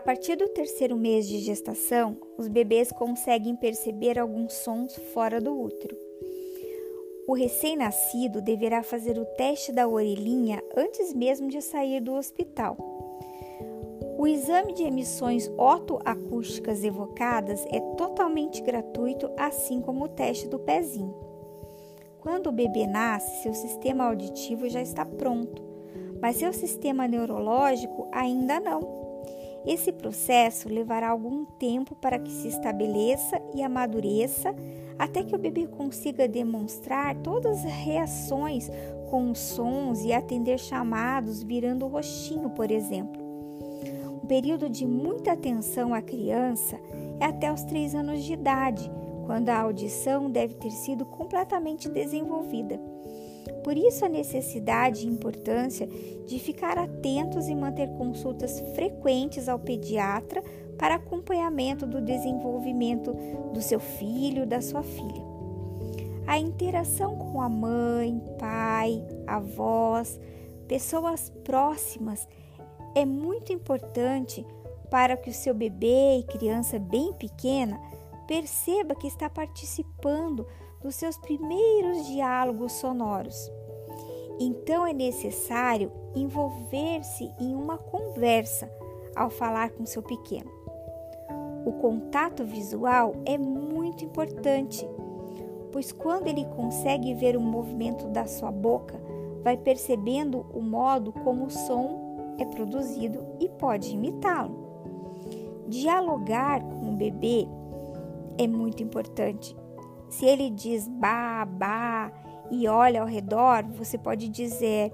partir do terceiro mês de gestação, os bebês conseguem perceber alguns sons fora do útero. O recém-nascido deverá fazer o teste da orelhinha antes mesmo de sair do hospital. O exame de emissões otoacústicas evocadas é totalmente gratuito, assim como o teste do pezinho. Quando o bebê nasce, seu sistema auditivo já está pronto, mas seu sistema neurológico ainda não. Esse processo levará algum tempo para que se estabeleça e amadureça até que o bebê consiga demonstrar todas as reações com os sons e atender chamados virando o rostinho, por exemplo. Um período de muita atenção à criança é até os 3 anos de idade, quando a audição deve ter sido completamente desenvolvida. Por isso, a necessidade e importância de ficar atentos e manter consultas frequentes ao pediatra para acompanhamento do desenvolvimento do seu filho, da sua filha. A interação com a mãe, pai, avós, pessoas próximas é muito importante para que o seu bebê e criança bem pequena perceba que está participando dos seus primeiros diálogos sonoros. Então é necessário envolver-se em uma conversa ao falar com seu pequeno. O contato visual é muito importante, pois quando ele consegue ver o movimento da sua boca, vai percebendo o modo como o som é produzido e pode imitá-lo. Dialogar com o bebê é muito importante. Se ele diz ba, ba e olha ao redor, você pode dizer: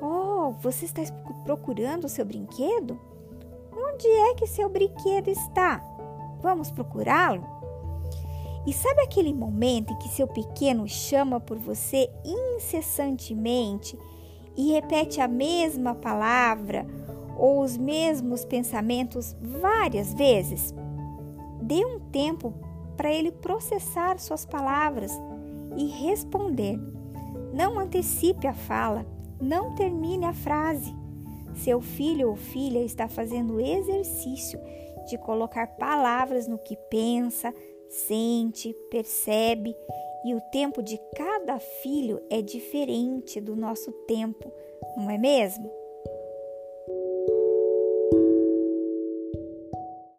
Oh, você está procurando o seu brinquedo? Onde é que seu brinquedo está? Vamos procurá-lo? E sabe aquele momento em que seu pequeno chama por você incessantemente e repete a mesma palavra ou os mesmos pensamentos várias vezes? Dê um tempo para ele processar suas palavras e responder. Não antecipe a fala, não termine a frase. Seu filho ou filha está fazendo exercício de colocar palavras no que pensa, sente, percebe, e o tempo de cada filho é diferente do nosso tempo, não é mesmo?